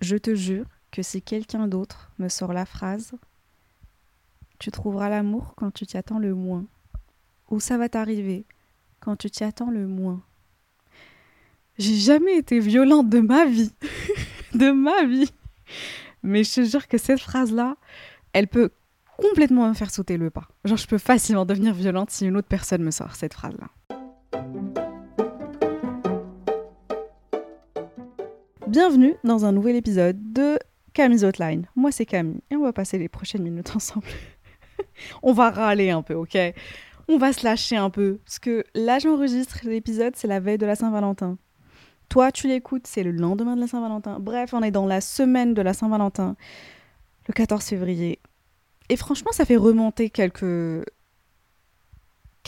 Je te jure que si quelqu'un d'autre me sort la phrase « Tu trouveras l'amour quand tu t'y attends le moins » ou « Ça va t'arriver quand tu t'y attends le moins », j'ai jamais été violente de ma vie. de ma vie. Mais je te jure que cette phrase-là, elle peut complètement me faire sauter le pas. Genre, je peux facilement devenir violente si une autre personne me sort cette phrase-là. Bienvenue dans un nouvel épisode de Camille's Outline. Moi, c'est Camille et on va passer les prochaines minutes ensemble. on va râler un peu, ok? On va se lâcher un peu parce que là, j'enregistre l'épisode, c'est la veille de la Saint-Valentin. Toi, tu l'écoutes, c'est le lendemain de la Saint-Valentin. Bref, on est dans la semaine de la Saint-Valentin, le 14 février. Et franchement, ça fait remonter quelques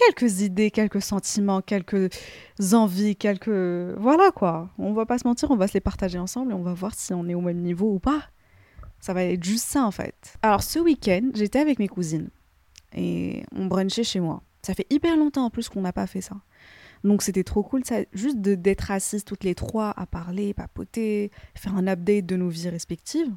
quelques idées, quelques sentiments, quelques envies, quelques voilà quoi. On va pas se mentir, on va se les partager ensemble et on va voir si on est au même niveau ou pas. Ça va être juste ça en fait. Alors ce week-end, j'étais avec mes cousines et on brunchait chez moi. Ça fait hyper longtemps en plus qu'on n'a pas fait ça. Donc c'était trop cool, ça, juste d'être assises toutes les trois à parler, papoter, faire un update de nos vies respectives.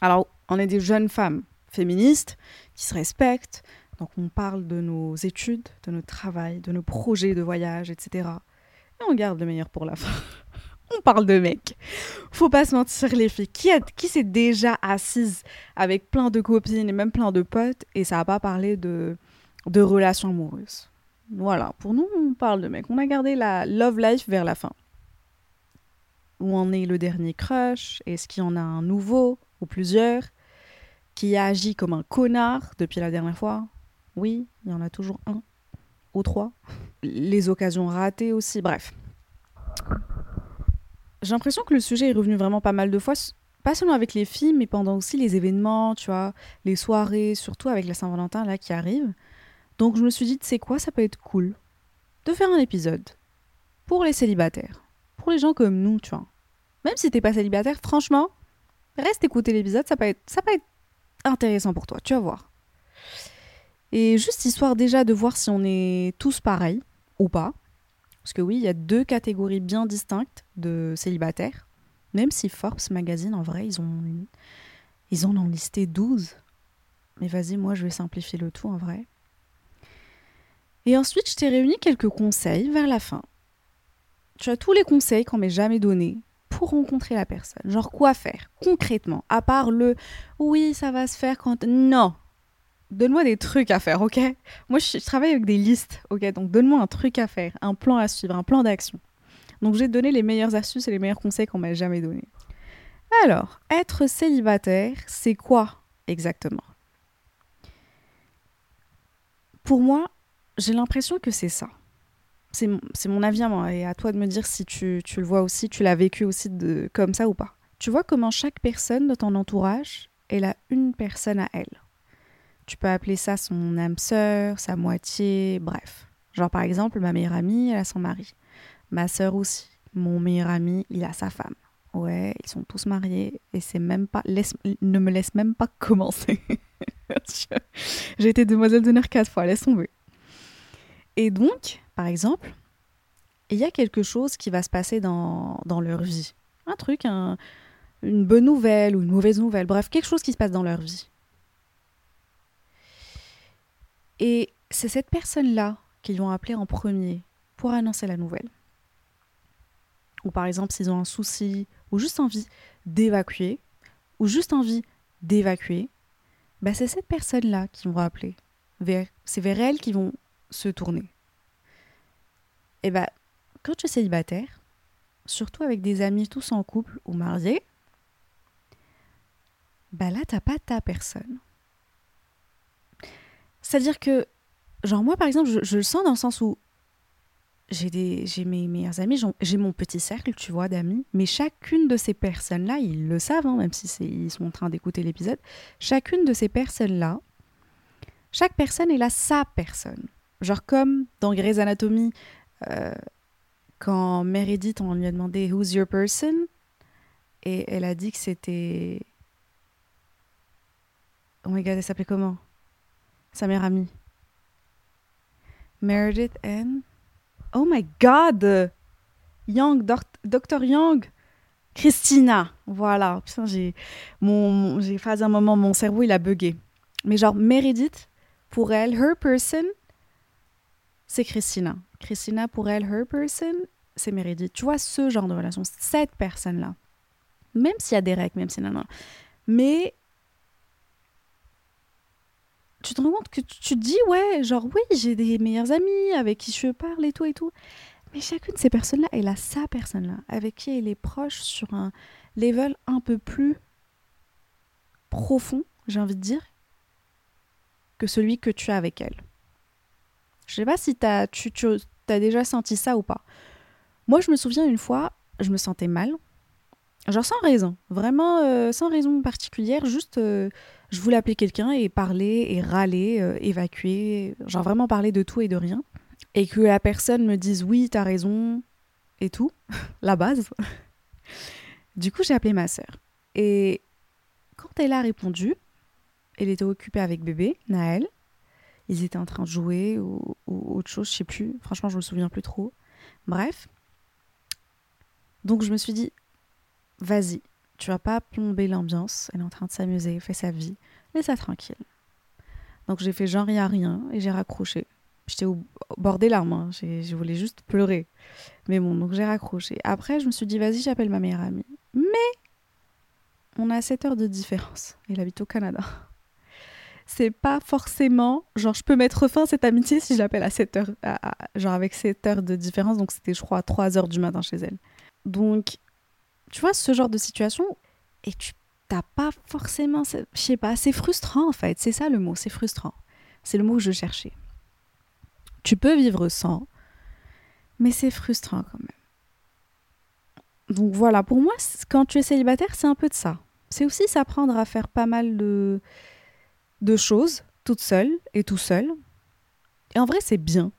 Alors, on est des jeunes femmes féministes qui se respectent, donc on parle de nos études, de notre travail, de nos projets de voyage, etc. Et on garde le meilleur pour la fin. on parle de mecs. Faut pas se mentir, les filles. Qui, s'est déjà assise avec plein de copines et même plein de potes et ça n'a pas parlé de, de relations amoureuses? Voilà, pour nous, on parle de mec. On a gardé la love life vers la fin. Où en est le dernier crush? Est-ce qu'il y en a un nouveau ou plusieurs Qui a agi comme un connard depuis la dernière fois? Oui, il y en a toujours un ou trois. Les occasions ratées aussi, bref. J'ai l'impression que le sujet est revenu vraiment pas mal de fois, pas seulement avec les filles, mais pendant aussi les événements, tu vois, les soirées, surtout avec la Saint-Valentin là qui arrive. Donc je me suis dit, sais quoi, ça peut être cool de faire un épisode pour les célibataires, pour les gens comme nous, tu vois. Même si t'es pas célibataire, franchement, reste écouter l'épisode, ça peut être, ça peut être intéressant pour toi, tu vas voir. Et juste histoire déjà de voir si on est tous pareils ou pas. Parce que oui, il y a deux catégories bien distinctes de célibataires. Même si Forbes Magazine, en vrai, ils, ont, ils en ont listé 12. Mais vas-y, moi, je vais simplifier le tout en vrai. Et ensuite, je t'ai réuni quelques conseils vers la fin. Tu as tous les conseils qu'on m'ait jamais donnés pour rencontrer la personne. Genre quoi faire concrètement, à part le oui, ça va se faire quand. Non Donne-moi des trucs à faire, ok? Moi, je, travaille avec des listes, ok? Donc donne-moi un truc à faire, un plan à suivre, un plan d'action. Donc j'ai donné les meilleures astuces et les meilleurs conseils qu'on m'a jamais donnés. Alors, être célibataire, c'est quoi exactement? Pour moi, j'ai l'impression que c'est ça. C'est mon, avis moi, et à toi de me dire si tu, le vois aussi, tu l'as vécu aussi comme ça ou pas. Tu vois comment chaque personne de ton entourage, elle a une personne à elle. Tu peux appeler ça son âme sœur, sa moitié, bref. Genre par exemple, ma meilleure amie, elle a son mari. Ma sœur aussi. Mon meilleur ami, il a sa femme. Ouais, ils sont tous mariés et c'est même pas. Laisse, ne me laisse même pas commencer. J'ai été demoiselle d'honneur quatre fois, laisse tomber. Et donc, par exemple, il y a quelque chose qui va se passer dans, leur vie. Un truc, une bonne nouvelle ou une mauvaise nouvelle, bref, quelque chose qui se passe dans leur vie. Et c'est cette personne-là qu'ils vont appeler en premier pour annoncer la nouvelle. Ou par exemple, s'ils ont un souci, ou juste envie d'évacuer, ou juste envie d'évacuer, bah c'est cette personne-là qu'ils vont appeler. C'est vers elle qu'ils vont se tourner. Et bien, quand tu es célibataire, surtout avec des amis tous en couple ou mariés, bah là, t'as pas ta personne. C'est-à-dire que, genre moi par exemple, je, le sens dans le sens où j'ai mes meilleurs amis, j'ai mon petit cercle, tu vois, d'amis, mais chacune de ces personnes-là, ils le savent, hein, même si ils sont en train d'écouter l'épisode, chacune de ces personnes-là, chaque personne est là sa personne. Genre comme dans Grey's Anatomy, euh, quand Meredith, on lui a demandé Who's your person? Et elle a dit que c'était. Oh my god, elle s'appelait comment? Sa meilleure amie. Meredith and. Oh my god Young, Dr. Young Christina Voilà. J'ai. Mon, fait un moment, mon cerveau, il a bugué. Mais genre, Meredith, pour elle, her person, c'est Christina. Christina, pour elle, her person, c'est Meredith. Tu vois, ce genre de relation, cette personne-là. Même s'il y a des règles, même si non, non. Mais tu te rends compte que tu, te dis, ouais, genre, oui, j'ai des meilleurs amis avec qui je parle et tout et tout. Mais chacune de ces personnes-là, elle a sa personne-là, avec qui elle est proche sur un level un peu plus profond, j'ai envie de dire, que celui que tu as avec elle. Je sais pas si as, tu, tu as déjà senti ça ou pas. Moi, je me souviens une fois, je me sentais mal. Genre sans raison, vraiment euh, sans raison particulière, juste euh, je voulais appeler quelqu'un et parler et râler, euh, évacuer, genre vraiment parler de tout et de rien. Et que la personne me dise oui, t'as raison et tout, la base. du coup, j'ai appelé ma sœur. Et quand elle a répondu, elle était occupée avec bébé, Naël ils étaient en train de jouer ou, autre chose, je sais plus. Franchement, je me souviens plus trop. Bref. Donc je me suis dit, vas-y, tu vas pas plomber l'ambiance. Elle est en train de s'amuser, fait sa vie. Laisse-la tranquille. Donc j'ai fait genre il a rien et j'ai raccroché. J'étais au bord des larmes, hein. je voulais juste pleurer. Mais bon, donc j'ai raccroché. Après, je me suis dit, vas-y, j'appelle ma meilleure amie. Mais on a 7 heures de différence. Elle habite au Canada c'est pas forcément genre je peux mettre fin à cette amitié si j'appelle à 7 heures genre avec 7 heures de différence donc c'était je crois 3 heures du matin chez elle donc tu vois ce genre de situation et tu t'as pas forcément je sais pas c'est frustrant en fait. C'est ça le mot c'est frustrant. C'est le mot que je cherchais. Tu peux vivre sans mais c'est frustrant quand même. Donc voilà. Pour moi quand tu es célibataire c'est un peu de ça. C'est aussi s'apprendre à faire pas mal de de choses toute seule et tout seul. Et en vrai, c'est bien.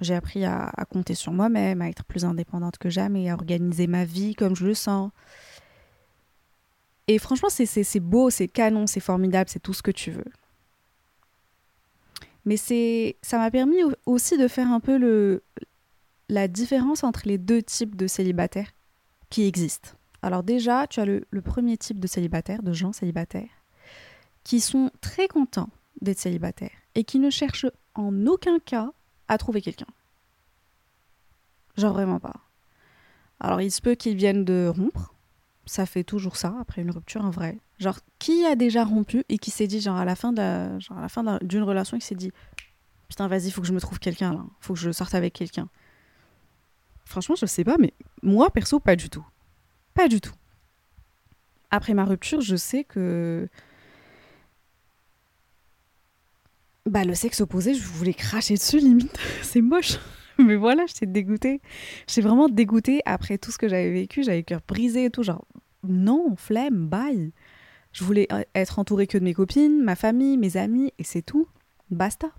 J'ai appris à, compter sur moi-même, à être plus indépendante que jamais, à organiser ma vie comme je le sens. Et franchement, c'est beau, c'est canon, c'est formidable, c'est tout ce que tu veux. Mais c'est ça m'a permis aussi de faire un peu le, la différence entre les deux types de célibataires qui existent. Alors déjà, tu as le, le premier type de célibataire, de gens célibataires, qui sont très contents d'être célibataires et qui ne cherchent en aucun cas à trouver quelqu'un. Genre vraiment pas. Alors il se peut qu'ils viennent de rompre. Ça fait toujours ça après une rupture en vrai. Genre qui a déjà rompu et qui s'est dit genre à la fin de genre à la fin d'une relation qui s'est dit putain vas-y faut que je me trouve quelqu'un là, faut que je sorte avec quelqu'un. Franchement je sais pas mais moi perso pas du tout. Pas du tout. Après ma rupture je sais que Bah, le sexe opposé, je voulais cracher dessus, limite. c'est moche. Mais voilà, j'étais dégoûtée. J'étais vraiment dégoûtée après tout ce que j'avais vécu. J'avais le cœur brisé et tout. Genre, non, flemme, bye. Je voulais euh, être entourée que de mes copines, ma famille, mes amis, et c'est tout. Basta.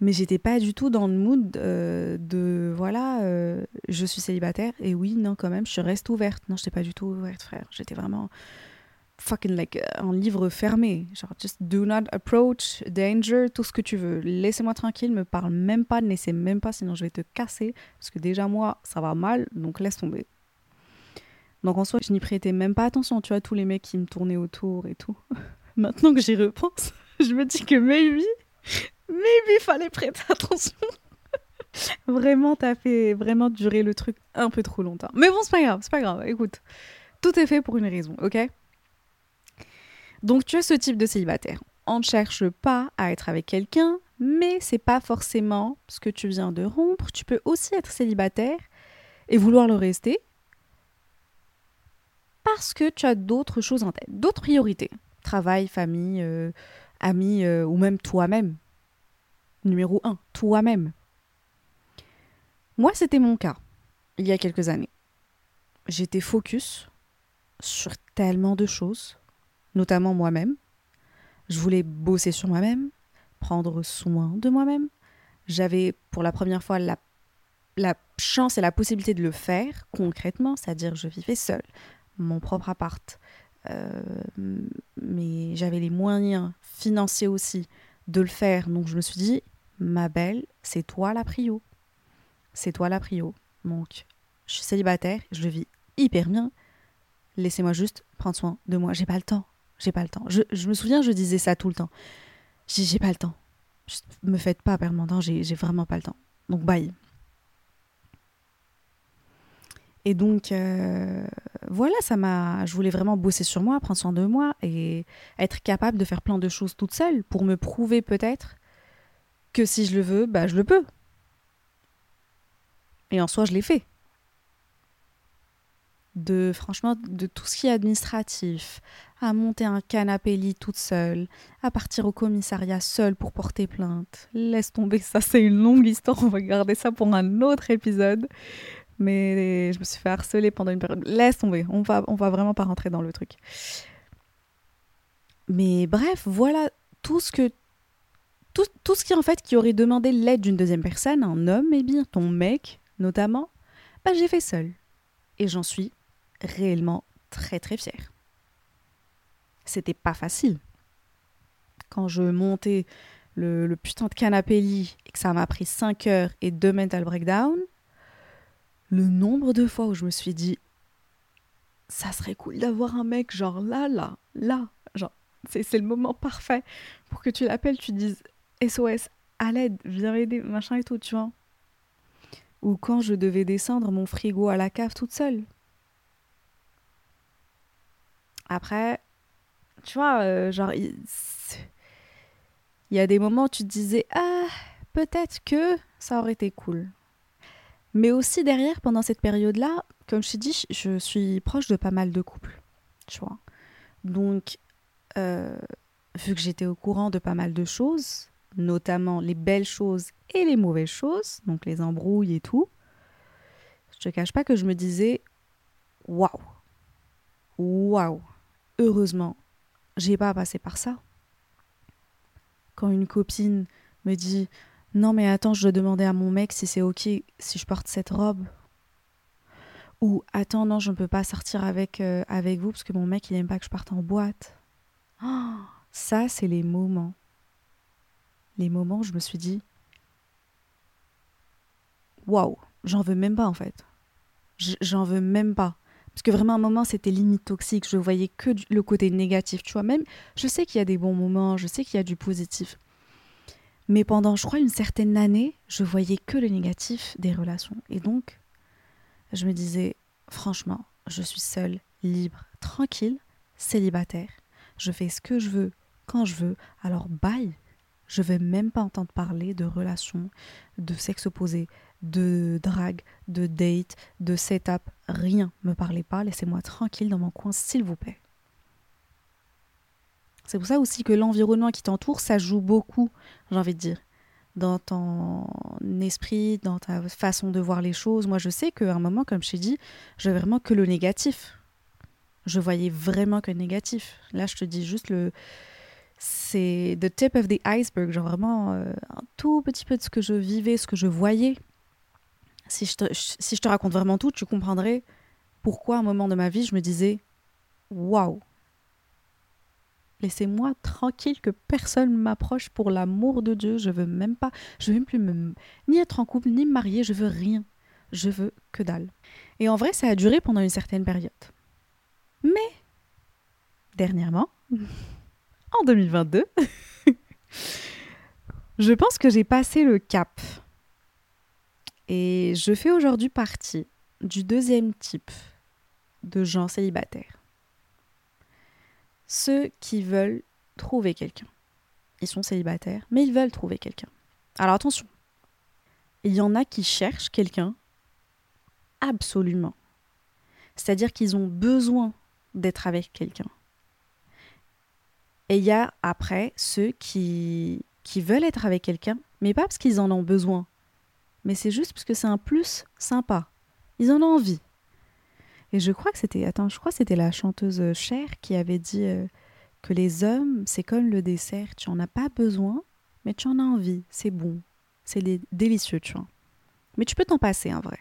Mais j'étais pas du tout dans le mood euh, de voilà, euh, je suis célibataire et oui, non, quand même, je reste ouverte. Non, j'étais pas du tout ouverte, frère. J'étais vraiment fucking like euh, un livre fermé. Genre, just do not approach danger, tout ce que tu veux. Laissez-moi tranquille, me parle même pas, ne laissez même pas, sinon je vais te casser. Parce que déjà, moi, ça va mal, donc laisse tomber. Donc en soi, je n'y prêtais même pas attention, tu vois, tous les mecs qui me tournaient autour et tout. Maintenant que j'y repense, je me dis que maybe, maybe fallait prêter attention. vraiment, t'as fait vraiment durer le truc un peu trop longtemps. Mais bon, c'est pas grave, c'est pas grave. Écoute, tout est fait pour une raison, ok? Donc tu as ce type de célibataire. On ne cherche pas à être avec quelqu'un, mais c'est pas forcément ce que tu viens de rompre. Tu peux aussi être célibataire et vouloir le rester parce que tu as d'autres choses en tête, d'autres priorités. Travail, famille, euh, amis euh, ou même toi-même. Numéro un, toi-même. Moi, c'était mon cas il y a quelques années. J'étais focus sur tellement de choses, notamment moi-même. Je voulais bosser sur moi-même, prendre soin de moi-même. J'avais pour la première fois la, chance et la possibilité de le faire concrètement, c'est-à-dire je vivais seule, mon propre appart, euh, mais j'avais les moyens financiers aussi de le faire. Donc je me suis dit, ma belle, c'est toi la prio. C'est toi la prio. Donc je suis célibataire, je vis hyper bien. Laissez-moi juste prendre soin de moi. J'ai pas le temps. J'ai pas le temps. Je, je, me souviens, je disais ça tout le temps. J'ai pas le temps. me faites pas perdre mon temps, j'ai vraiment pas le temps. Donc bye. Et donc, euh, voilà, ça m'a. Je voulais vraiment bosser sur moi, prendre soin de moi et être capable de faire plein de choses toute seule pour me prouver peut-être que si je le veux, bah je le peux. Et en soi, je l'ai fait. De franchement, de tout ce qui est administratif, à monter un canapé lit toute seule, à partir au commissariat seule pour porter plainte. Laisse tomber, ça c'est une longue histoire, on va garder ça pour un autre épisode mais je me suis fait harceler pendant une période. Laisse tomber, on va, on va vraiment pas rentrer dans le truc. Mais bref, voilà tout ce que tout, tout ce qui en fait qui aurait demandé l'aide d'une deuxième personne, un homme, et bien ton mec notamment, bah j'ai fait seul. Et j'en suis réellement très très fière. C'était pas facile. Quand je montais le, putain de canapé lit et que ça m'a pris 5 heures et 2 mental breakdown, le nombre de fois où je me suis dit ça serait cool d'avoir un mec genre là là là genre c'est le moment parfait pour que tu l'appelles tu dises SOS à l'aide viens aider machin et tout tu vois ou quand je devais descendre mon frigo à la cave toute seule après tu vois euh, genre il y a des moments où tu te disais ah peut-être que ça aurait été cool mais aussi derrière, pendant cette période-là, comme je t'ai dit, je suis proche de pas mal de couples, tu vois. Donc, euh, vu que j'étais au courant de pas mal de choses, notamment les belles choses et les mauvaises choses, donc les embrouilles et tout, je te cache pas que je me disais, waouh, waouh, heureusement, j'ai pas passé par ça. Quand une copine me dit, non, mais attends, je dois demander à mon mec si c'est ok si je porte cette robe. Ou attends, non, je ne peux pas sortir avec, euh, avec vous parce que mon mec, il aime pas que je parte en boîte. Ça, c'est les moments. Les moments où je me suis dit Waouh, j'en veux même pas en fait. J'en veux même pas. Parce que vraiment, un moment, c'était limite toxique. Je voyais que le côté négatif. Tu vois, même, je sais qu'il y a des bons moments, je sais qu'il y a du positif. Mais pendant, je crois, une certaine année, je voyais que le négatif des relations. Et donc, je me disais, franchement, je suis seule, libre, tranquille, célibataire. Je fais ce que je veux, quand je veux. Alors, bye. Je vais même pas entendre parler de relations, de sexe opposé, de drague, de date, de setup. Rien. Me parlez pas. Laissez-moi tranquille dans mon coin, s'il vous plaît. C'est pour ça aussi que l'environnement qui t'entoure, ça joue beaucoup, j'ai envie de dire, dans ton esprit, dans ta façon de voir les choses. Moi, je sais qu'à un moment, comme je t'ai dit, je voyais vraiment que le négatif. Je voyais vraiment que le négatif. Là, je te dis juste le. C'est the tip of the iceberg, genre vraiment euh, un tout petit peu de ce que je vivais, ce que je voyais. Si je, te, si je te raconte vraiment tout, tu comprendrais pourquoi à un moment de ma vie, je me disais waouh, Laissez-moi tranquille que personne m'approche pour l'amour de Dieu. Je veux même pas, je veux même plus me, ni être en couple, ni me marier. Je veux rien. Je veux que dalle. Et en vrai, ça a duré pendant une certaine période. Mais, dernièrement, en 2022, je pense que j'ai passé le cap. Et je fais aujourd'hui partie du deuxième type de gens célibataires ceux qui veulent trouver quelqu'un. Ils sont célibataires, mais ils veulent trouver quelqu'un. Alors attention, il y en a qui cherchent quelqu'un absolument. C'est-à-dire qu'ils ont besoin d'être avec quelqu'un. Et il y a après ceux qui, qui veulent être avec quelqu'un, mais pas parce qu'ils en ont besoin, mais c'est juste parce que c'est un plus sympa. Ils en ont envie. Et je crois que c'était, attends, je crois c'était la chanteuse Cher qui avait dit euh, que les hommes, c'est comme le dessert, tu en as pas besoin, mais tu en as envie, c'est bon, c'est délicieux, tu vois. Mais tu peux t'en passer, en vrai.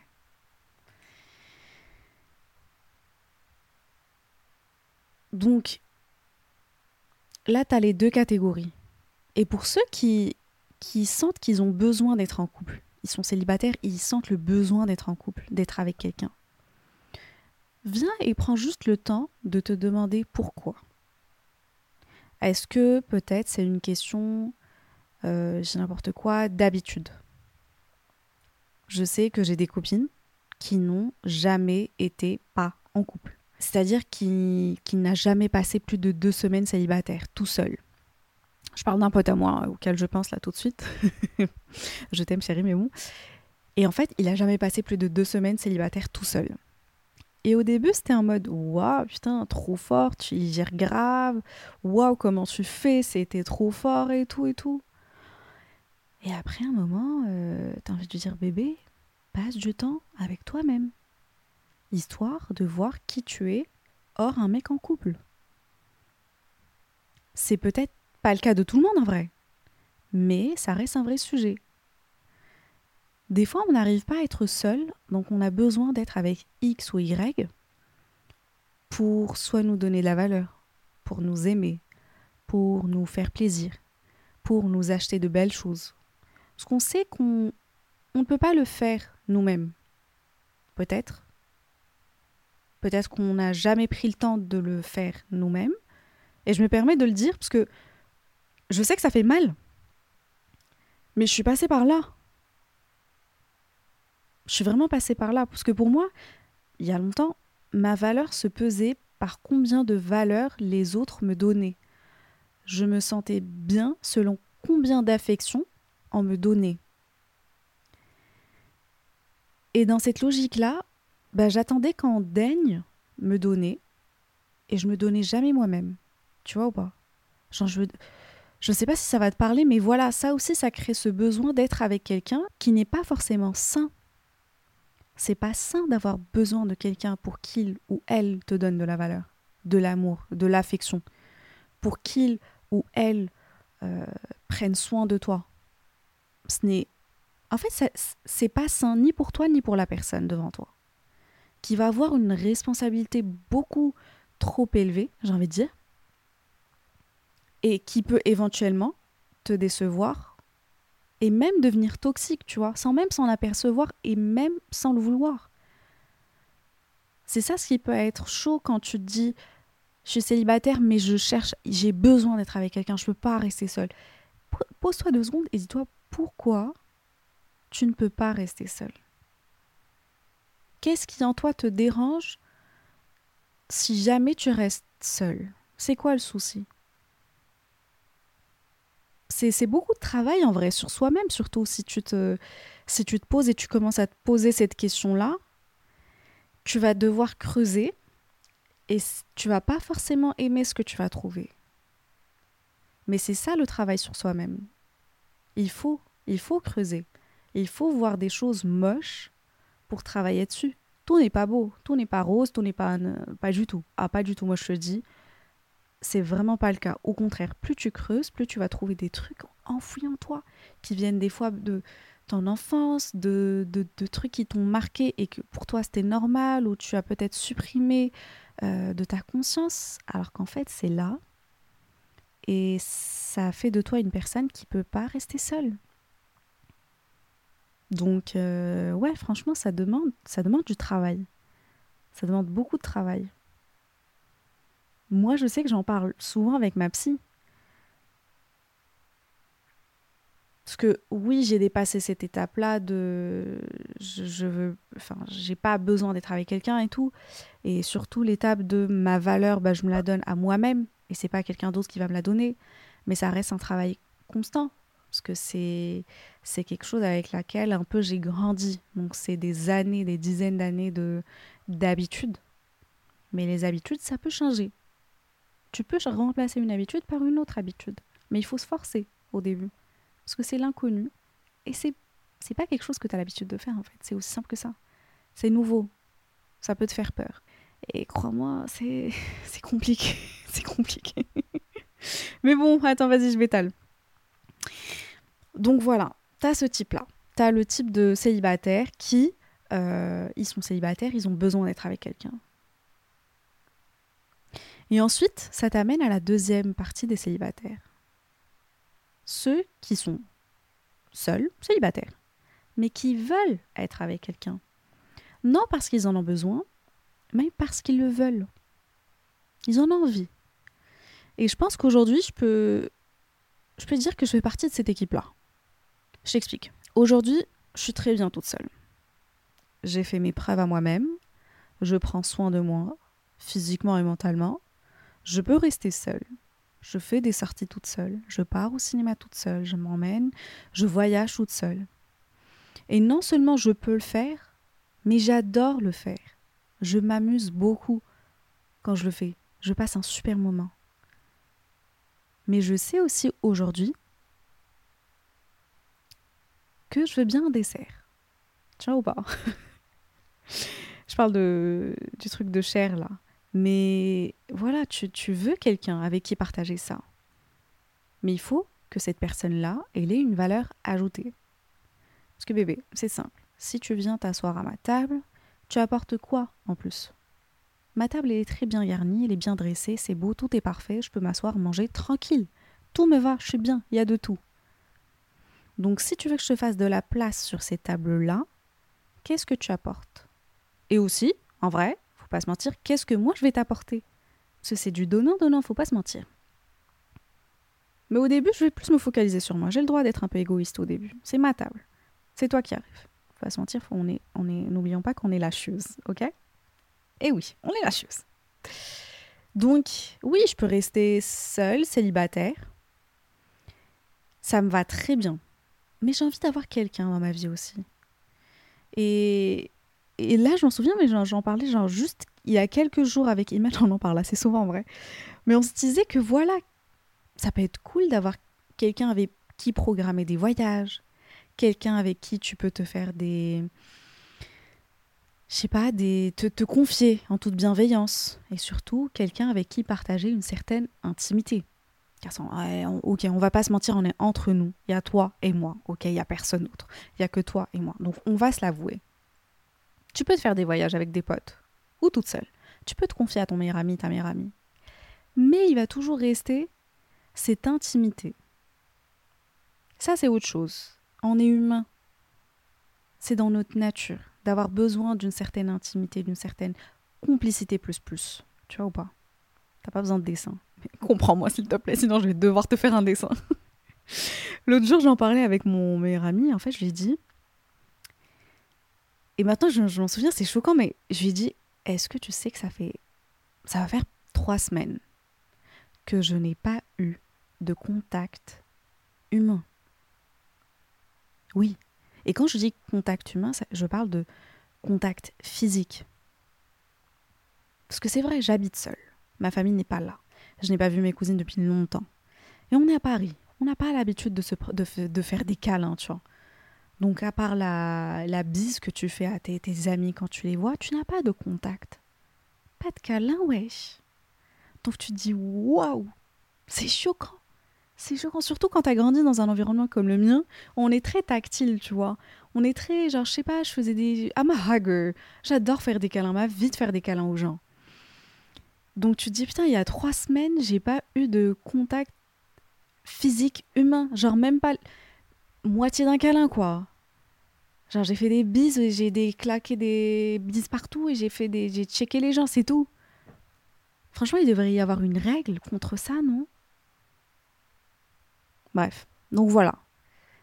Donc, là, tu as les deux catégories. Et pour ceux qui, qui sentent qu'ils ont besoin d'être en couple, ils sont célibataires, ils sentent le besoin d'être en couple, d'être avec quelqu'un. Viens et prends juste le temps de te demander pourquoi. Est-ce que peut-être c'est une question, euh, j'ai n'importe quoi, d'habitude? Je sais que j'ai des copines qui n'ont jamais été pas en couple. C'est-à-dire qui, qui n'a jamais passé plus de deux semaines célibataire, tout seul. Je parle d'un pote à moi hein, auquel je pense là tout de suite. je t'aime chérie, mais bon. Et en fait, il a jamais passé plus de deux semaines célibataire tout seul. Et au début, c'était en mode Waouh, putain, trop fort, tu y grave. Waouh, comment tu fais, c'était trop fort et tout et tout. Et après un moment, euh, t'as envie de dire Bébé, passe du temps avec toi-même histoire de voir qui tu es hors un mec en couple. C'est peut-être pas le cas de tout le monde en vrai, mais ça reste un vrai sujet. Des fois, on n'arrive pas à être seul, donc on a besoin d'être avec X ou Y pour soit nous donner de la valeur, pour nous aimer, pour nous faire plaisir, pour nous acheter de belles choses. Parce qu'on sait qu'on ne peut pas le faire nous-mêmes. Peut-être, Peut-être qu'on n'a jamais pris le temps de le faire nous-mêmes. Et je me permets de le dire parce que je sais que ça fait mal. Mais je suis passée par là. Je suis vraiment passée par là. Parce que pour moi, il y a longtemps, ma valeur se pesait par combien de valeurs les autres me donnaient. Je me sentais bien selon combien d'affection on me donnait. Et dans cette logique-là, bah, j'attendais qu'on daigne me donner et je me donnais jamais moi-même. Tu vois ou pas? Je, je sais pas si ça va te parler, mais voilà, ça aussi, ça crée ce besoin d'être avec quelqu'un qui n'est pas forcément sain. C'est pas sain d'avoir besoin de quelqu'un pour qu'il ou elle te donne de la valeur, de l'amour, de l'affection, pour qu'il ou elle euh, prenne soin de toi. Ce n'est. En fait, c'est pas sain ni pour toi ni pour la personne devant toi qui va avoir une responsabilité beaucoup trop élevée, j'ai envie de dire, et qui peut éventuellement te décevoir et même devenir toxique, tu vois, sans même s'en apercevoir et même sans le vouloir. C'est ça ce qui peut être chaud quand tu te dis je suis célibataire mais je cherche, j'ai besoin d'être avec quelqu'un, je ne peux pas rester seule. Pose-toi deux secondes et dis-toi pourquoi tu ne peux pas rester seule. Qu'est-ce qui en toi te dérange si jamais tu restes seul? C'est quoi le souci? C'est beaucoup de travail en vrai sur soi-même, surtout si tu, te, si tu te poses et tu commences à te poser cette question-là. Tu vas devoir creuser et tu vas pas forcément aimer ce que tu vas trouver. Mais c'est ça le travail sur soi-même. Il faut, il faut creuser. Il faut voir des choses moches pour travailler dessus. Tout n'est pas beau, tout n'est pas rose, tout n'est pas pas du tout. Ah pas du tout, moi je te dis, c'est vraiment pas le cas. Au contraire, plus tu creuses, plus tu vas trouver des trucs enfouis en toi qui viennent des fois de ton enfance, de, de, trucs qui t'ont marqué et que pour toi c'était normal ou tu as peut-être supprimé euh, de ta conscience, alors qu'en fait c'est là et ça fait de toi une personne qui peut pas rester seule. Donc, euh, ouais, franchement, ça demande, ça demande du travail. Ça demande beaucoup de travail. Moi, je sais que j'en parle souvent avec ma psy. Parce que oui, j'ai dépassé cette étape-là de je, veux, enfin, j'ai pas besoin d'être avec quelqu'un et tout. Et surtout l'étape de ma valeur, bah, je me la donne à moi-même et c'est pas quelqu'un d'autre qui va me la donner. Mais ça reste un travail constant parce que c'est c'est quelque chose avec laquelle un peu j'ai grandi. Donc c'est des années, des dizaines d'années de d'habitude. Mais les habitudes, ça peut changer. Tu peux remplacer une habitude par une autre habitude, mais il faut se forcer au début parce que c'est l'inconnu et c'est c'est pas quelque chose que tu as l'habitude de faire en fait. C'est aussi simple que ça. C'est nouveau. Ça peut te faire peur. Et crois-moi, c'est c'est compliqué. c'est compliqué. Mais bon, attends, vas-y, je m'étale. Donc voilà, t'as ce type-là. T'as le type de célibataire qui, euh, ils sont célibataires, ils ont besoin d'être avec quelqu'un. Et ensuite, ça t'amène à la deuxième partie des célibataires. Ceux qui sont seuls, célibataires, mais qui veulent être avec quelqu'un. Non parce qu'ils en ont besoin, mais parce qu'ils le veulent. Ils en ont envie. Et je pense qu'aujourd'hui, je peux, je peux dire que je fais partie de cette équipe-là. Je t'explique. Aujourd'hui, je suis très bien toute seule. J'ai fait mes preuves à moi-même. Je prends soin de moi, physiquement et mentalement. Je peux rester seule. Je fais des sorties toute seule. Je pars au cinéma toute seule. Je m'emmène. Je voyage toute seule. Et non seulement je peux le faire, mais j'adore le faire. Je m'amuse beaucoup quand je le fais. Je passe un super moment. Mais je sais aussi aujourd'hui que je veux bien un dessert. Tu vois ou pas? Je parle de, du truc de chair là. Mais voilà, tu, veux quelqu'un avec qui partager ça. Mais il faut que cette personne-là, ait une valeur ajoutée. Parce que bébé, c'est simple. Si tu viens t'asseoir à ma table, tu apportes quoi en plus? Ma table est très bien garnie, elle est bien dressée, c'est beau, tout est parfait, je peux m'asseoir, manger tranquille. Tout me va, je suis bien, il y a de tout. Donc si tu veux que je te fasse de la place sur ces tables-là, qu'est-ce que tu apportes? Et aussi, en vrai, faut pas se mentir, qu'est-ce que moi je vais t'apporter? Parce que c'est du donnant-donnant, faut pas se mentir. Mais au début, je vais plus me focaliser sur moi. J'ai le droit d'être un peu égoïste au début. C'est ma table. C'est toi qui arrives. Faut pas se mentir, on est, on est, n'oublions pas qu'on est la chose, ok? Eh oui, on est la chose. Donc, oui, je peux rester seule, célibataire. Ça me va très bien. Mais j'ai envie d'avoir quelqu'un dans ma vie aussi. Et, et là, je m'en souviens, mais j'en parlais genre juste il y a quelques jours avec Iman, on en parle assez souvent en vrai. Mais on se disait que voilà, ça peut être cool d'avoir quelqu'un avec qui programmer des voyages, quelqu'un avec qui tu peux te faire des. Je sais pas, des, te, te confier en toute bienveillance. Et surtout, quelqu'un avec qui partager une certaine intimité. Car ouais, on, ok, on va pas se mentir, on est entre nous. Il y a toi et moi. Ok, il y a personne d'autre. Il y a que toi et moi. Donc on va se l'avouer. Tu peux te faire des voyages avec des potes ou toute seule. Tu peux te confier à ton meilleur ami, ta meilleure amie. Mais il va toujours rester cette intimité. Ça, c'est autre chose. On est humain. C'est dans notre nature d'avoir besoin d'une certaine intimité, d'une certaine complicité plus plus. Tu vois ou pas? T'as pas besoin de dessin. Comprends-moi s'il te plaît, sinon je vais devoir te faire un dessin. L'autre jour, j'en parlais avec mon meilleur ami. En fait, je lui ai dit. Et maintenant, je, m'en souviens, c'est choquant, mais je lui ai dit Est-ce que tu sais que ça fait. Ça va faire trois semaines que je n'ai pas eu de contact humain? Oui. Et quand je dis contact humain, je parle de contact physique. Parce que c'est vrai, j'habite seule. Ma famille n'est pas là. Je n'ai pas vu mes cousines depuis longtemps. Et on est à Paris. On n'a pas l'habitude de, de, faire des câlins, tu vois. Donc, à part la, la bise que tu fais à tes, tes amis quand tu les vois, tu n'as pas de contact. Pas de câlin, wesh. Donc, tu te dis, waouh, c'est choquant. C'est choquant, surtout quand t'as grandi dans un environnement comme le mien, on est très tactile, tu vois. On est très, genre, je sais pas, je faisais des... I'm a hugger. J'adore faire des câlins, ma vie de faire des câlins aux gens. Donc tu te dis, putain, il y a trois semaines, j'ai pas eu de contact physique humain. Genre même pas moitié d'un câlin, quoi. Genre j'ai fait des bises, j'ai des claqué des bises partout et j'ai fait des... J'ai checké les gens, c'est tout. Franchement, il devrait y avoir une règle contre ça, non? Bref, donc voilà.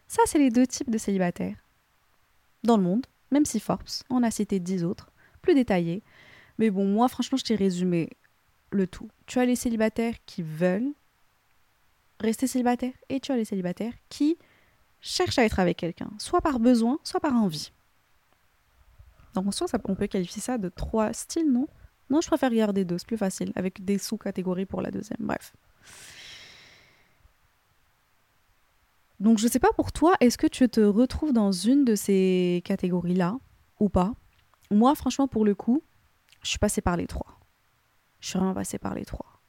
Ça, c'est les deux types de célibataires dans le monde, même si Forbes en a cité dix autres, plus détaillés. Mais bon, moi, franchement, je t'ai résumé le tout. Tu as les célibataires qui veulent rester célibataires et tu as les célibataires qui cherchent à être avec quelqu'un, soit par besoin, soit par envie. Donc en on peut qualifier ça de trois styles, non? Non, je préfère regarder deux, c'est plus facile, avec des sous-catégories pour la deuxième. Bref. Donc je sais pas pour toi, est-ce que tu te retrouves dans une de ces catégories-là ou pas? Moi, franchement, pour le coup, je suis passée par les trois. Je suis vraiment passée par les trois.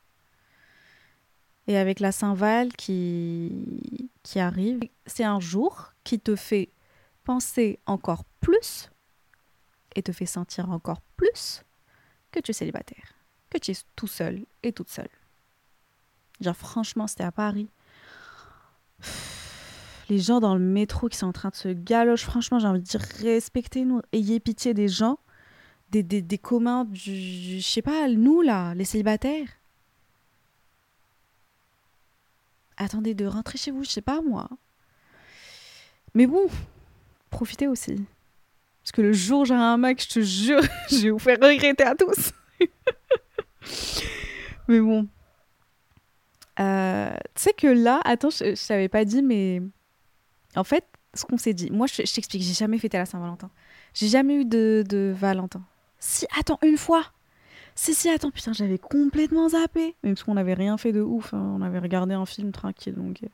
Et avec la Saint-Val qui, qui arrive, c'est un jour qui te fait penser encore plus et te fait sentir encore plus que tu es célibataire, que tu es tout seul et toute seule. Genre franchement, c'était à Paris. Les gens dans le métro qui sont en train de se galocher, franchement, j'ai envie de dire respectez-nous, ayez pitié des gens, des, des, des communs, je sais pas, nous là, les célibataires. Attendez de rentrer chez vous, je sais pas moi. Mais bon, profitez aussi. Parce que le jour j'ai un mec, je te jure, je vais vous faire regretter à tous. mais bon. Euh, tu sais que là, attends, je, je t'avais pas dit, mais en fait, ce qu'on s'est dit, moi je, je t'explique, j'ai jamais fêté la Saint-Valentin. J'ai jamais eu de, de Valentin. Si, attends, une fois. Si, si, attends, putain, j'avais complètement zappé. Même parce qu'on n'avait rien fait de ouf. hein, On avait regardé un film tranquille. Donc... euh.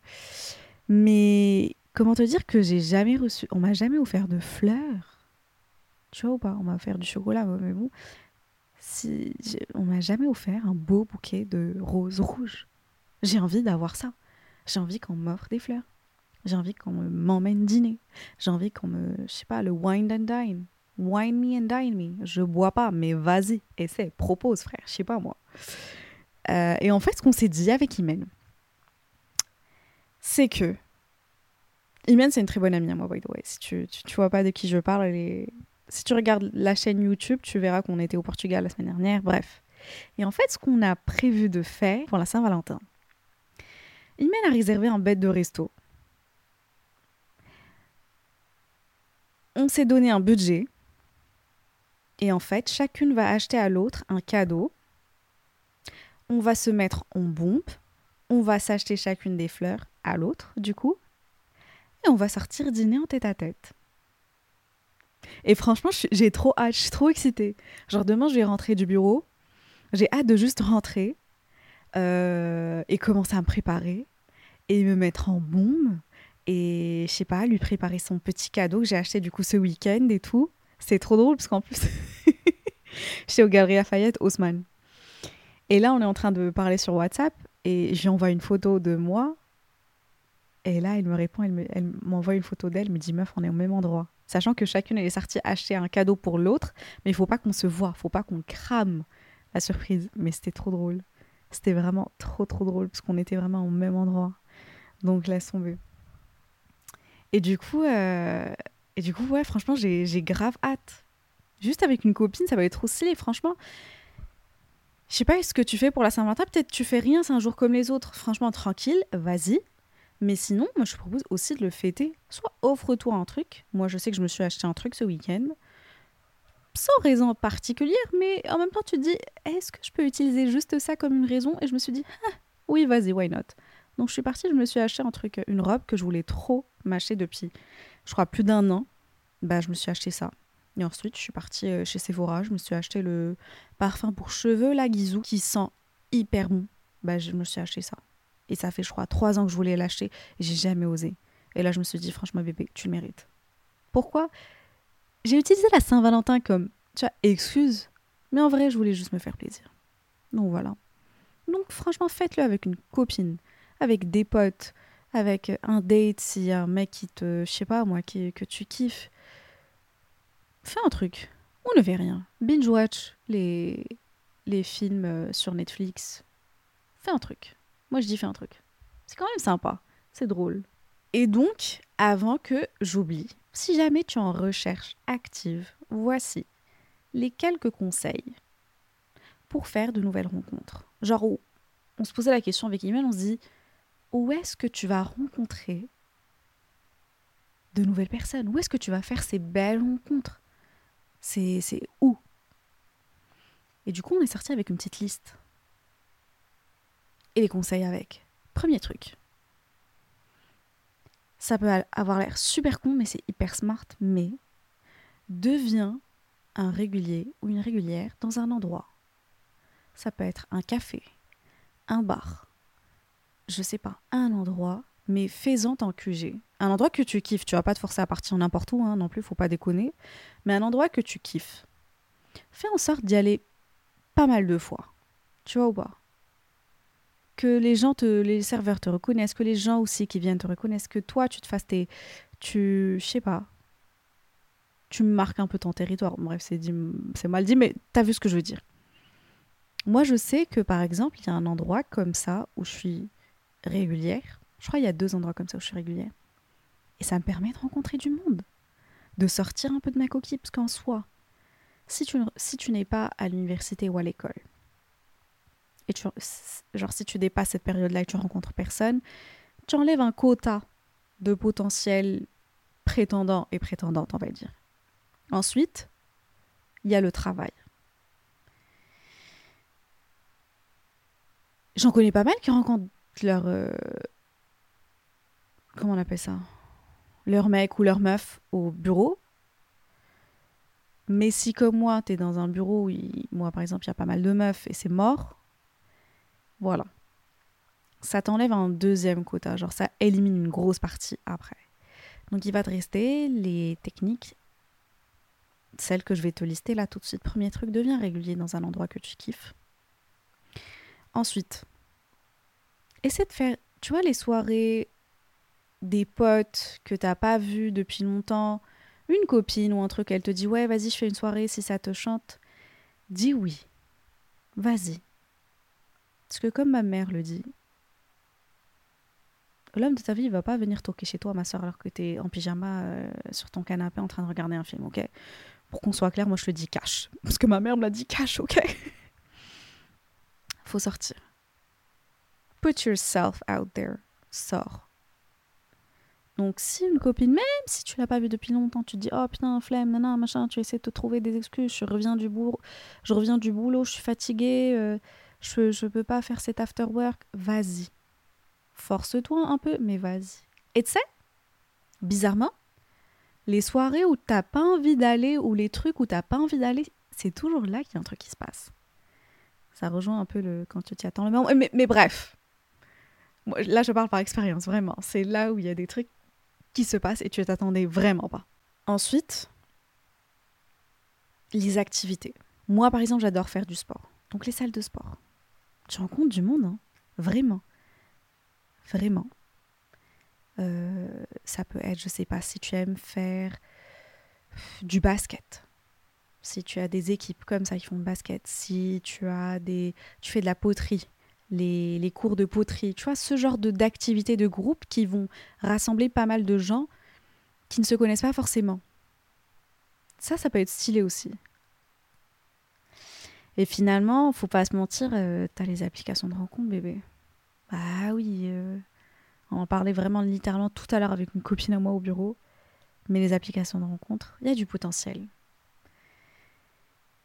Mais comment te dire que j'ai jamais reçu. On m'a jamais offert de fleurs. Tu vois ou pas On m'a offert du chocolat, mais bon. Si... On m'a jamais offert un beau bouquet de roses rouges. J'ai envie d'avoir ça. J'ai envie qu'on m'offre des fleurs. J'ai envie qu'on me- m'emmène dîner. J'ai envie qu'on me. Je sais pas, le wine and dine. Wine me and dine me. Je bois pas, mais vas-y, essaie, propose, frère. Je sais pas moi. Euh, et en fait, ce qu'on s'est dit avec Imen, c'est que. Imen, c'est une très bonne amie à moi, by the way. Si tu, tu, vois pas de qui je parle, si tu regardes la chaîne YouTube, tu verras qu'on était au Portugal la semaine dernière. Bref. Et en fait, ce qu'on a prévu de faire pour la Saint-Valentin, Imen a réservé un bête de resto. On s'est donné un budget. Et en fait, chacune va acheter à l'autre un cadeau. On va se mettre en bombe. On va s'acheter chacune des fleurs à l'autre, du coup. Et on va sortir dîner en tête à tête. Et franchement, j'ai trop hâte, je suis trop excitée. Genre demain, je vais rentrer du bureau. J'ai hâte de juste rentrer euh, et commencer à me préparer et me mettre en bombe et je sais pas, lui préparer son petit cadeau que j'ai acheté du coup ce week-end et tout. C'est trop drôle parce qu'en plus, j'étais au Galerie Lafayette, Haussmann. Et là, on est en train de parler sur WhatsApp et je lui envoie une photo de moi. Et là, elle me répond, elle me- elle m'envoie une photo d'elle, elle me dit Meuf, on est au même endroit. Sachant que chacune, elle est sortie acheter un cadeau pour l'autre, mais il faut pas qu'on se voit, faut pas qu'on crame la surprise. Mais c'était trop drôle. C'était vraiment trop, trop drôle parce qu'on était vraiment au même endroit. Donc, laisse tomber. Et du coup, euh, et du coup ouais, franchement, j'ai grave hâte. Juste avec une copine, ça va être trop stylé, franchement. Je sais pas ce que tu fais pour la Saint-Valentin? Peut-être tu fais rien, c'est un jour comme les autres. Franchement, tranquille, vas-y. Mais sinon, moi, je propose aussi de le fêter. Soit offre-toi un truc. Moi, je sais que je me suis acheté un truc ce week-end. Sans raison particulière, mais en même temps, tu te dis, est-ce que je peux utiliser juste ça comme une raison? Et je me suis dit, Ah, oui, vas-y, why not? Donc, je suis partie, je me suis acheté un truc, une robe que je voulais trop m'acheter depuis, je crois, plus d'un an. Bah, je me suis acheté ça. Et ensuite, je suis partie euh, chez Sephora, je me suis acheté le parfum pour cheveux, la Guizou, qui sent hyper bon. Bah, je me suis acheté ça. Et ça fait, je crois, trois ans que je voulais l'acheter et j'ai jamais osé. Et là, je me suis dit, franchement, bébé, tu le mérites. Pourquoi? J'ai utilisé la Saint-Valentin comme, tu vois, excuse. Mais en vrai, je voulais juste me faire plaisir. Donc voilà. Donc franchement, faites-le avec une copine, avec des potes, avec un date, s'il y a un mec qui te, je sais pas moi, qui, que tu kiffes. Fais un truc. On ne fait rien. Binge watch les, les films euh, sur Netflix. Fais un truc. Moi, je dis fais un truc. C'est quand même sympa. C'est drôle. Et donc, avant que j'oublie, si jamais tu es en recherche active, voici les quelques conseils pour faire de nouvelles rencontres. Genre, où on se posait la question avec Imen, on se dit, où est-ce que tu vas rencontrer de nouvelles personnes? Où est-ce que tu vas faire ces belles rencontres? C'est où? Et du coup, on est sorti avec une petite liste. Et les conseils avec. Premier truc. Ça peut avoir l'air super con, mais c'est hyper smart. Mais deviens un régulier ou une régulière dans un endroit. Ça peut être un café, un bar, je sais pas, un endroit mais fais-en tant QG. Un endroit que tu kiffes, tu vas pas te forcer à partir n'importe où hein, non plus, faut pas déconner, mais un endroit que tu kiffes. Fais en sorte d'y aller pas mal de fois. Tu vois ou pas? Que les gens, te, les serveurs te reconnaissent, que les gens aussi qui viennent te reconnaissent, que toi tu te fasses tes. Tu. Je sais pas. Tu marques un peu ton territoire. Bref, c'est, c'est mal dit, mais t'as vu ce que je veux dire. Moi, je sais que par exemple, il y a un endroit comme ça où je suis régulière. Je crois qu'il y a deux endroits comme ça où je suis régulière. Et ça me permet de rencontrer du monde, de sortir un peu de ma coquille, parce qu'en soi, si tu, si tu n'es pas à l'université ou à l'école, et tu, genre si tu dépasses cette période-là et tu rencontres personne, tu enlèves un quota de potentiels prétendants et prétendantes, on va dire. Ensuite, il y a le travail. J'en connais pas mal qui rencontrent leur. Euh, comment on appelle ça? Leur mec ou leur meuf au bureau. Mais si, comme moi, t'es dans un bureau où, moi, par exemple, il y a pas mal de meufs et c'est mort, voilà. Ça t'enlève un deuxième quota. Genre, ça élimine une grosse partie après. Donc, il va te rester les techniques. Celles que je vais te lister là tout de suite. Premier truc, deviens régulier dans un endroit que tu kiffes. Ensuite, essaie de faire, tu vois, les soirées des potes que t'as pas vu depuis longtemps, une copine ou un truc, elle te dit ouais, vas-y, je fais une soirée si ça te chante. Dis oui. Vas-y. Parce que comme ma mère le dit, l'homme de ta vie, il va pas venir toquer chez toi, ma soeur, alors que tu es en pyjama euh, sur ton canapé en train de regarder un film, ok? Pour qu'on soit clair, moi je te dis cash. Parce que ma mère me l'a dit cash, ok? Faut sortir. Put yourself out there. Sors. Donc si une copine, même si tu l'as pas vue depuis longtemps, tu te dis oh putain flemme, nana, machin, tu essaies de te trouver des excuses, je reviens du boulot, je reviens du boulot, je suis fatiguée, euh, je je peux pas faire cet after work, vas-y. Force-toi un peu, mais vas-y. Et tu sais, bizarrement, les soirées où t'as pas envie d'aller ou les trucs où t'as pas envie d'aller, c'est toujours là qu'il y a un truc qui se passe. Ça rejoint un peu le quand tu t'y attends le Mais, mais bref, là, je parle par expérience, vraiment. C'est là où il y a des trucs qui se passent et tu t'attendais vraiment pas. Ensuite, les activités. Moi, par exemple, j'adore faire du sport. Donc, les salles de sport. Tu rencontres du monde, hein Vraiment. Vraiment. Euh, ça peut être, je sais pas, si tu aimes faire du basket. Si tu as des équipes comme ça qui font du basket. Si tu as des. Tu fais de la poterie les, cours de poterie, tu vois, ce genre d'activités de, groupe qui vont rassembler pas mal de gens qui ne se connaissent pas forcément. Ça, ça peut être stylé aussi. Et finalement, faut pas se mentir, euh, t'as les applications de rencontre, bébé. Bah oui, euh, on en parlait vraiment littéralement tout à l'heure avec une copine à moi au bureau. Mais les applications de rencontre, il y a du potentiel.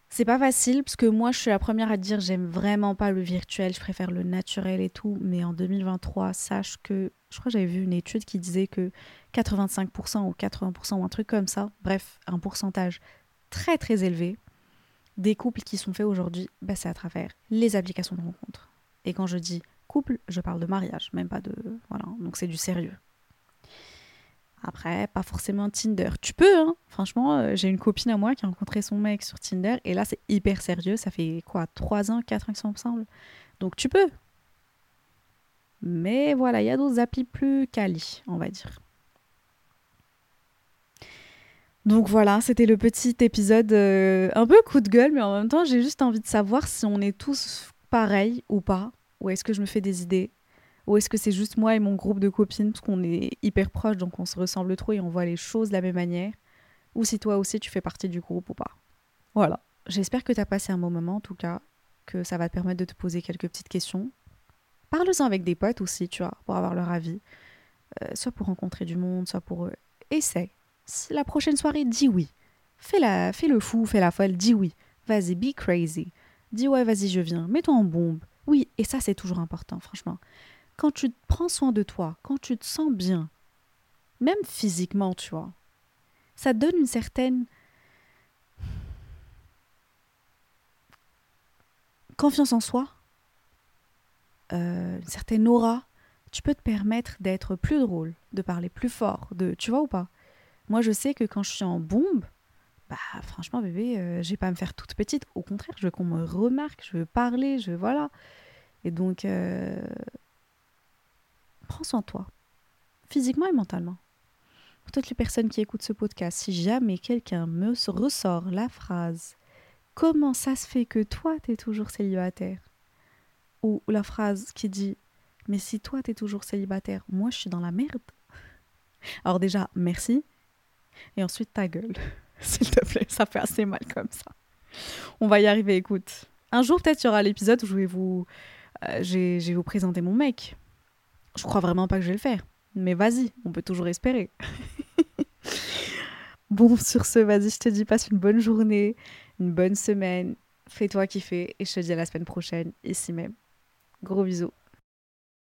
C'est pas facile parce que moi je suis la première à dire j'aime vraiment pas le virtuel, je préfère le naturel et tout. Mais en 2023, sache que je crois que j'avais vu une étude qui disait que 85% ou 80% ou un truc comme ça, bref, un pourcentage très très élevé des couples qui sont faits aujourd'hui, bah, c'est à travers les applications de rencontre. Et quand je dis couple, je parle de mariage, même pas de. Voilà, donc c'est du sérieux. Après, pas forcément Tinder. Tu peux, hein Franchement, euh, j'ai une copine à moi qui a rencontré son mec sur Tinder et là, c'est hyper sérieux. Ça fait quoi 3 ans, 4 ans qu'ils sont ensemble? Donc tu peux. Mais voilà, il y a d'autres applis plus quali, on va dire. Donc voilà, c'était le petit épisode euh, un peu coup de gueule, mais en même temps, j'ai juste envie de savoir si on est tous pareils ou pas. Ou est-ce que je me fais des idées ou est-ce que c'est juste moi et mon groupe de copines, parce qu'on est hyper proches, donc on se ressemble trop et on voit les choses de la même manière? Ou si toi aussi tu fais partie du groupe ou pas? Voilà. J'espère que tu as passé un bon moment, en tout cas, que ça va te permettre de te poser quelques petites questions. Parle-en avec des potes aussi, tu vois, pour avoir leur avis. Euh, soit pour rencontrer du monde, soit pour... eux. essaye. La prochaine soirée, dis oui. Fais, la, fais le fou, fais la folle, dis oui. Vas-y, be crazy. Dis ouais, vas-y, je viens. Mets-toi en bombe. Oui, et ça, c'est toujours important, franchement quand tu prends soin de toi, quand tu te sens bien, même physiquement, tu vois, ça donne une certaine confiance en soi, euh, une certaine aura, tu peux te permettre d'être plus drôle, de parler plus fort, de tu vois ou pas? Moi, je sais que quand je suis en bombe, bah franchement bébé, euh, je vais pas me faire toute petite. Au contraire, je veux qu'on me remarque, je veux parler, je veux voilà. Et donc, euh, prends soin de toi, physiquement et mentalement. Pour toutes les personnes qui écoutent ce podcast, si jamais quelqu'un me ressort la phrase Comment ça se fait que toi, tu es toujours célibataire? Ou la phrase qui dit Mais si toi, tu es toujours célibataire, moi, je suis dans la merde. Alors déjà, merci. Et ensuite, ta gueule. S'il te plaît, ça fait assez mal comme ça. On va y arriver, écoute. Un jour, peut-être, il y aura l'épisode où je vais vous, euh, je vais vous présenter mon mec. Je crois vraiment pas que je vais le faire. Mais vas-y, on peut toujours espérer. bon, sur ce, vas-y, je te dis, passe une bonne journée, une bonne semaine. Fais-toi kiffer et je te dis à la semaine prochaine, ici même. Gros bisous.